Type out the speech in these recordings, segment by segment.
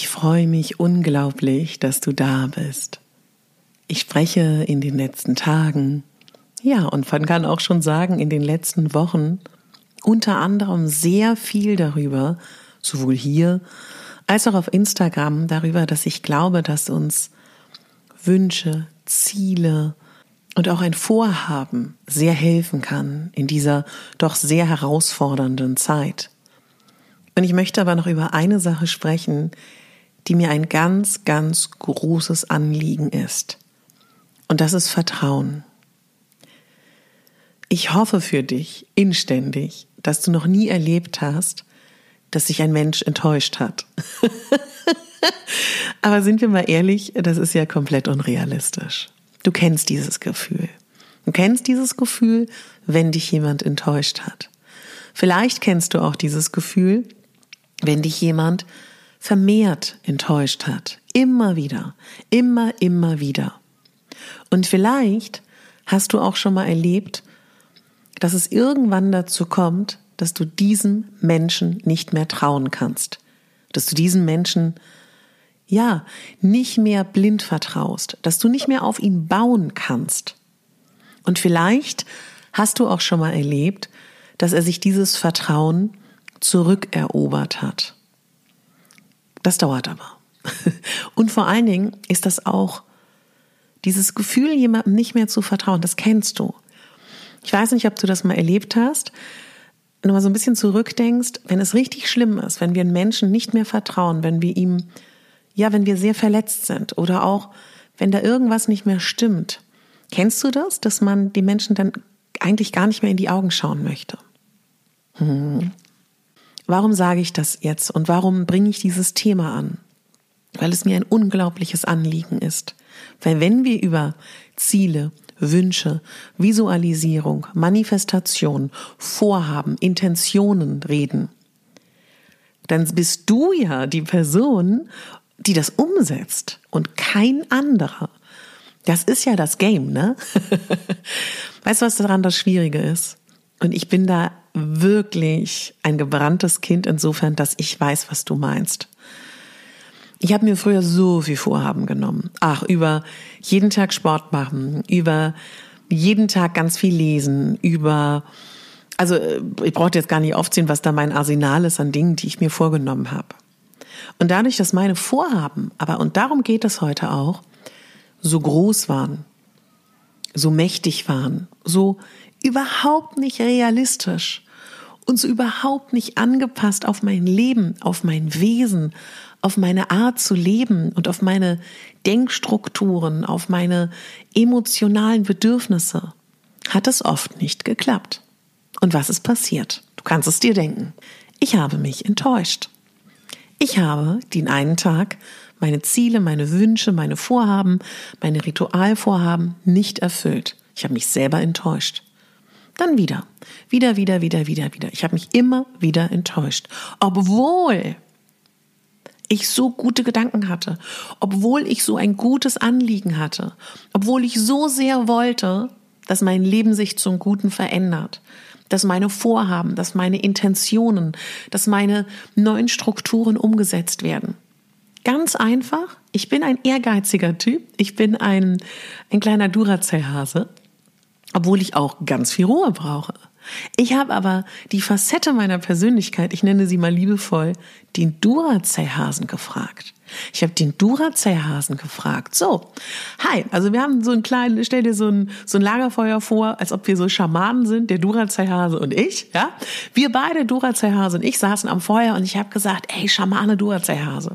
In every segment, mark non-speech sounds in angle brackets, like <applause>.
Ich freue mich unglaublich, dass du da bist. Ich spreche in den letzten Tagen, ja, und man kann auch schon sagen, in den letzten Wochen unter anderem sehr viel darüber, sowohl hier als auch auf Instagram, darüber, dass ich glaube, dass uns Wünsche, Ziele und auch ein Vorhaben sehr helfen kann in dieser doch sehr herausfordernden Zeit. Und ich möchte aber noch über eine Sache sprechen, die mir ein ganz, ganz großes Anliegen ist. Und das ist Vertrauen. Ich hoffe für dich inständig, dass du noch nie erlebt hast, dass sich ein Mensch enttäuscht hat. <laughs> Aber sind wir mal ehrlich, das ist ja komplett unrealistisch. Du kennst dieses Gefühl. Du kennst dieses Gefühl, wenn dich jemand enttäuscht hat. Vielleicht kennst du auch dieses Gefühl, wenn dich jemand vermehrt enttäuscht hat. Immer wieder, immer, immer wieder. Und vielleicht hast du auch schon mal erlebt, dass es irgendwann dazu kommt, dass du diesem Menschen nicht mehr trauen kannst. Dass du diesen Menschen, ja, nicht mehr blind vertraust. Dass du nicht mehr auf ihn bauen kannst. Und vielleicht hast du auch schon mal erlebt, dass er sich dieses Vertrauen zurückerobert hat. Das dauert aber. <laughs> Und vor allen Dingen ist das auch dieses Gefühl, jemandem nicht mehr zu vertrauen, das kennst du. Ich weiß nicht, ob du das mal erlebt hast. Wenn du mal so ein bisschen zurückdenkst, wenn es richtig schlimm ist, wenn wir einen Menschen nicht mehr vertrauen, wenn wir ihm, ja, wenn wir sehr verletzt sind oder auch, wenn da irgendwas nicht mehr stimmt. Kennst du das, dass man die Menschen dann eigentlich gar nicht mehr in die Augen schauen möchte? Hm. Warum sage ich das jetzt und warum bringe ich dieses Thema an? Weil es mir ein unglaubliches Anliegen ist. Weil wenn wir über Ziele, Wünsche, Visualisierung, Manifestation, Vorhaben, Intentionen reden, dann bist du ja die Person, die das umsetzt und kein anderer. Das ist ja das Game, ne? <laughs> weißt du, was daran das Schwierige ist? Und ich bin da wirklich ein gebranntes Kind insofern, dass ich weiß, was du meinst. Ich habe mir früher so viel Vorhaben genommen. Ach, über jeden Tag Sport machen, über jeden Tag ganz viel lesen, über also ich brauche jetzt gar nicht aufziehen, was da mein Arsenal ist an Dingen, die ich mir vorgenommen habe. Und dadurch, dass meine Vorhaben, aber und darum geht es heute auch, so groß waren, so mächtig waren, so überhaupt nicht realistisch und so überhaupt nicht angepasst auf mein Leben, auf mein Wesen, auf meine Art zu leben und auf meine Denkstrukturen, auf meine emotionalen Bedürfnisse, hat es oft nicht geklappt. Und was ist passiert? Du kannst es dir denken. Ich habe mich enttäuscht. Ich habe den einen Tag meine Ziele, meine Wünsche, meine Vorhaben, meine Ritualvorhaben nicht erfüllt. Ich habe mich selber enttäuscht. Dann wieder. Wieder, wieder, wieder, wieder, wieder. Ich habe mich immer wieder enttäuscht. Obwohl ich so gute Gedanken hatte, obwohl ich so ein gutes Anliegen hatte, obwohl ich so sehr wollte, dass mein Leben sich zum Guten verändert, dass meine Vorhaben, dass meine Intentionen, dass meine neuen Strukturen umgesetzt werden. Ganz einfach, ich bin ein ehrgeiziger Typ, ich bin ein, ein kleiner Duracell-Hase, obwohl ich auch ganz viel Ruhe brauche. Ich habe aber die Facette meiner Persönlichkeit, ich nenne sie mal liebevoll, den Duracell-Hasen gefragt. Ich habe den Duracell-Hasen gefragt. So, hi, also wir haben so ein kleines, stell dir so ein, so ein Lagerfeuer vor, als ob wir so Schamanen sind, der Duracell-Hase und ich, ja. Wir beide, Duracell-Hase und ich, saßen am Feuer und ich habe gesagt, ey, Schamane Duracell-Hase,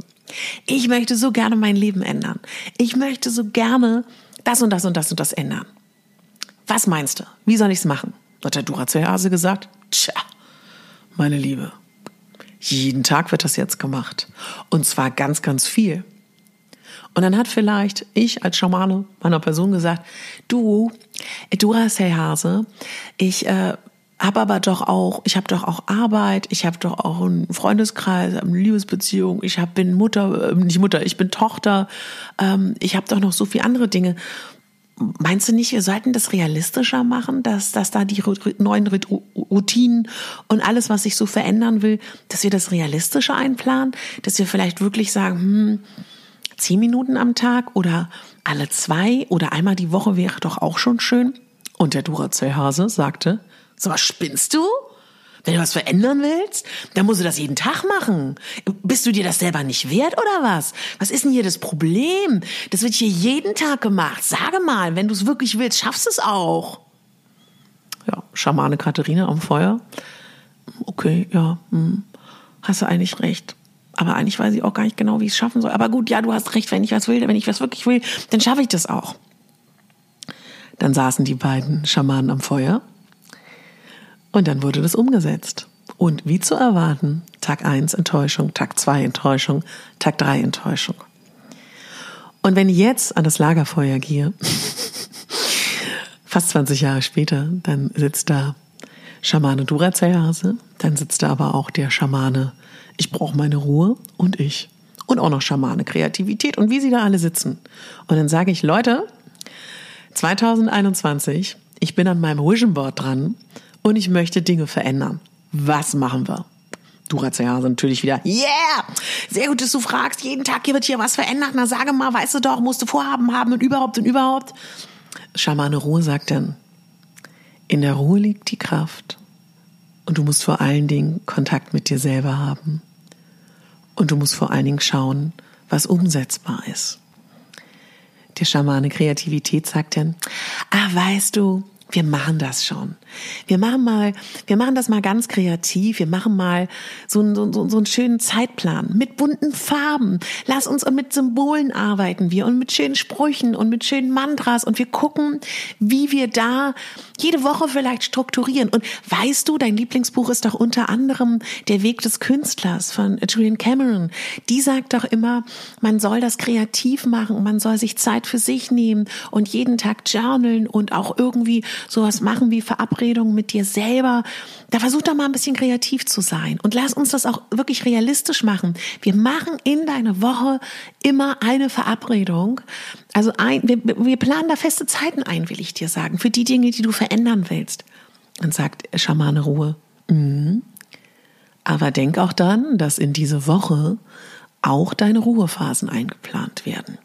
ich möchte so gerne mein Leben ändern. Ich möchte so gerne das und das und das und das ändern. Was meinst du? Wie soll ich's machen? Hat der Duracell-Hase gesagt, tja, meine Liebe, jeden Tag wird das jetzt gemacht. Und zwar ganz, ganz viel. Und dann hat vielleicht ich als Schamane meiner Person gesagt, du, Duracell-Hase, ich äh, habe aber doch auch, ich habe doch auch Arbeit, ich habe doch auch einen Freundeskreis, eine Liebesbeziehung, ich hab, bin Mutter, äh, nicht Mutter, ich bin Tochter, ähm, ich habe doch noch so viele andere Dinge. Meinst du nicht, wir sollten das realistischer machen, dass, dass da die neuen Routinen und alles, was sich so verändern will, dass wir das realistischer einplanen, dass wir vielleicht wirklich sagen, hm, zehn Minuten am Tag oder alle zwei oder einmal die Woche wäre doch auch schon schön. Und der Duracell-Hase sagte, so was spinnst du? Wenn du was verändern willst, dann musst du das jeden Tag machen. Bist du dir das selber nicht wert oder was? Was ist denn hier das Problem? Das wird hier jeden Tag gemacht. Sage mal, wenn du es wirklich willst, schaffst du es auch. Ja, Schamane Katharina am Feuer. Okay, ja, hm, hast du eigentlich recht. Aber eigentlich weiß ich auch gar nicht genau, wie ich es schaffen soll. Aber gut, ja, du hast recht, wenn ich was will, wenn ich was wirklich will, dann schaffe ich das auch. Dann saßen die beiden Schamanen am Feuer und dann wurde das umgesetzt. Und wie zu erwarten, Tag 1 Enttäuschung, Tag 2 Enttäuschung, Tag 3 Enttäuschung. Und wenn ich jetzt an das Lagerfeuer gehe, <laughs> fast 20 Jahre später, dann sitzt da Schamane Duracellhase, dann sitzt da aber auch der Schamane Ich brauche meine Ruhe und ich. Und auch noch Schamane Kreativität und wie sie da alle sitzen. Und dann sage ich, Leute, 2021, ich bin an meinem Vision Board dran und ich möchte Dinge verändern. Was machen wir? Duracell-Hase natürlich wieder. Yeah! Sehr gut, dass du fragst. Jeden Tag hier wird hier was verändert. Na, sage mal, weißt du doch, musst du Vorhaben haben und überhaupt und überhaupt. Schamane Ruhe sagt dann, in der Ruhe liegt die Kraft. Und du musst vor allen Dingen Kontakt mit dir selber haben. Und du musst vor allen Dingen schauen, was umsetzbar ist. Der Schamane Kreativität sagt dann, ah, weißt du, wir machen das schon. Wir machen mal, wir machen das mal ganz kreativ. Wir machen mal so einen, so, so einen schönen Zeitplan mit bunten Farben. Lass uns mit Symbolen arbeiten wir und mit schönen Sprüchen und mit schönen Mantras und wir gucken, wie wir da jede Woche vielleicht strukturieren. Und weißt du, dein Lieblingsbuch ist doch unter anderem Der Weg des Künstlers von Julian Cameron. Die sagt doch immer, man soll das kreativ machen, man soll sich Zeit für sich nehmen und jeden Tag journalen und auch irgendwie sowas machen wie Verabredungen mit dir selber. Da versuch doch mal ein bisschen kreativ zu sein und lass uns das auch wirklich realistisch machen. Wir machen in deine Woche immer eine Verabredung. Also ein, wir, wir planen da feste Zeiten ein, will ich dir sagen, für die Dinge, die du verändern willst. Und sagt Schamane Ruhe. Mhm. Aber denk auch dann, dass in diese Woche auch deine Ruhephasen eingeplant werden.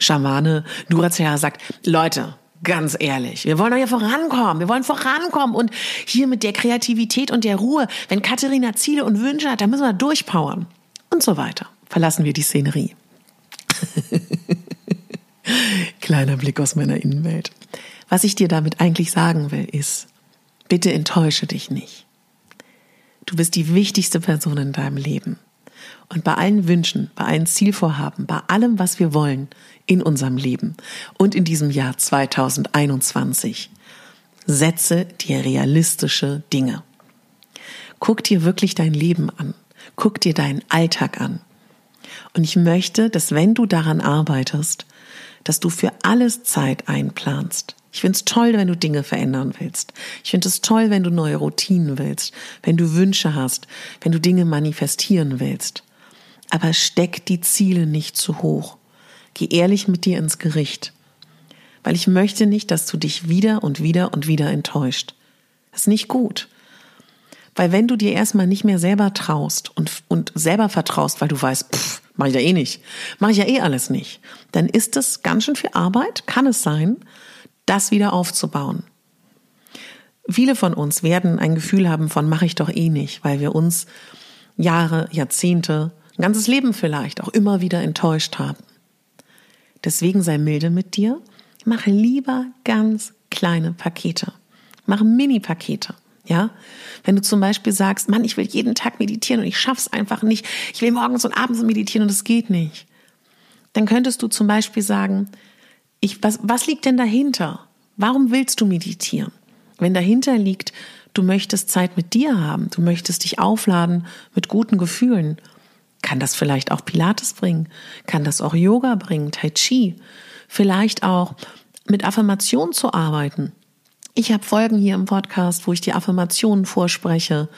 Schamane Duracell sagt, Leute, Ganz ehrlich, wir wollen doch hier vorankommen. Wir wollen vorankommen und hier mit der Kreativität und der Ruhe, wenn Katharina Ziele und Wünsche hat, dann müssen wir durchpowern und so weiter. Verlassen wir die Szenerie. <laughs> Kleiner Blick aus meiner Innenwelt. Was ich dir damit eigentlich sagen will, ist, bitte enttäusche dich nicht. Du bist die wichtigste Person in deinem Leben. Und bei allen Wünschen, bei allen Zielvorhaben, bei allem, was wir wollen in unserem Leben und in diesem Jahr 2021, setze dir realistische Dinge. Guck dir wirklich dein Leben an. Guck dir deinen Alltag an. Und ich möchte, dass wenn du daran arbeitest, dass du für alles Zeit einplanst. Ich finde es toll, wenn du Dinge verändern willst. Ich finde es toll, wenn du neue Routinen willst, wenn du Wünsche hast, wenn du Dinge manifestieren willst aber steck die Ziele nicht zu hoch. Geh ehrlich mit dir ins Gericht. weil ich möchte nicht, dass du dich wieder und wieder und wieder enttäuscht. Das ist nicht gut. Weil wenn du dir erstmal nicht mehr selber traust und, und selber vertraust, weil du weißt, pff, mach ich ja eh nicht, mach ich ja eh alles nicht, dann ist es ganz schön viel Arbeit, kann es sein, das wieder aufzubauen. Viele von uns werden ein Gefühl haben von mache ich doch eh nicht, weil wir uns Jahre, Jahrzehnte, ein ganzes Leben vielleicht auch immer wieder enttäuscht haben. Deswegen sei milde mit dir, mach lieber ganz kleine Pakete. Mach Mini-Pakete. Ja, wenn du zum Beispiel sagst, Mann, ich will jeden Tag meditieren und ich schaff's einfach nicht. Ich will morgens und abends meditieren und es geht nicht. Dann könntest du zum Beispiel sagen, ich, was, was liegt denn dahinter? Warum willst du meditieren? Wenn dahinter liegt, du möchtest Zeit mit dir haben, du möchtest dich aufladen mit guten Gefühlen, kann das vielleicht auch Pilates bringen, kann das auch Yoga bringen, Tai Chi, vielleicht auch mit Affirmationen zu arbeiten. Ich habe Folgen hier im Podcast, wo ich die Affirmationen vorspreche.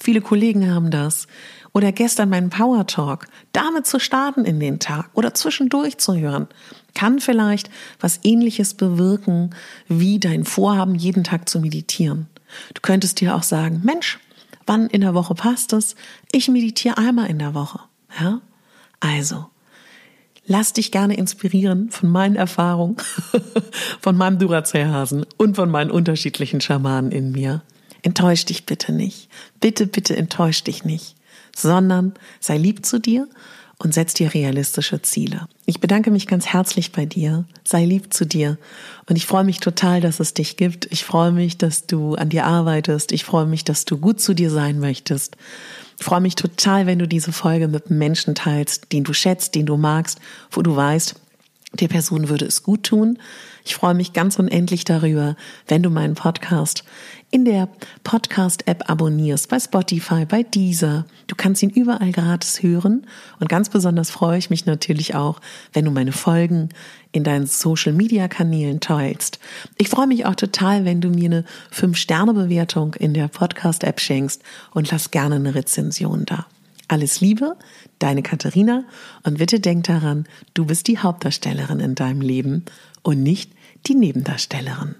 Viele Kollegen haben das. Oder gestern meinen Power Talk. Damit zu starten in den Tag oder zwischendurch zu hören, kann vielleicht was ähnliches bewirken wie dein Vorhaben, jeden Tag zu meditieren. Du könntest dir auch sagen, Mensch, wann in der Woche passt es? Ich meditiere einmal in der Woche. Ja? Also, lass dich gerne inspirieren von meinen Erfahrungen, <laughs> von meinem Duracell-Hasen und von meinen unterschiedlichen Schamanen in mir. Enttäusch dich bitte nicht. Bitte, bitte enttäusch dich nicht, sondern sei lieb zu dir und setz dir realistische Ziele. Ich bedanke mich ganz herzlich bei dir. Sei lieb zu dir. Und ich freue mich total, dass es dich gibt. Ich freue mich, dass du an dir arbeitest. Ich freue mich, dass du gut zu dir sein möchtest. Ich freue mich total, wenn du diese Folge mit Menschen teilst, den du schätzt, den du magst, wo du weißt, der Person würde es gut tun. Ich freue mich ganz unendlich darüber, wenn du meinen Podcast in der Podcast-App abonnierst, bei Spotify, bei Deezer. Du kannst ihn überall gratis hören. Und ganz besonders freue ich mich natürlich auch, wenn du meine Folgen in deinen Social-Media-Kanälen teilst. Ich freue mich auch total, wenn du mir eine 5-Sterne-Bewertung in der Podcast-App schenkst und lass gerne eine Rezension da. Alles Liebe, deine Katharina und bitte denk daran, du bist die Hauptdarstellerin in deinem Leben und nicht die Nebendarstellerin.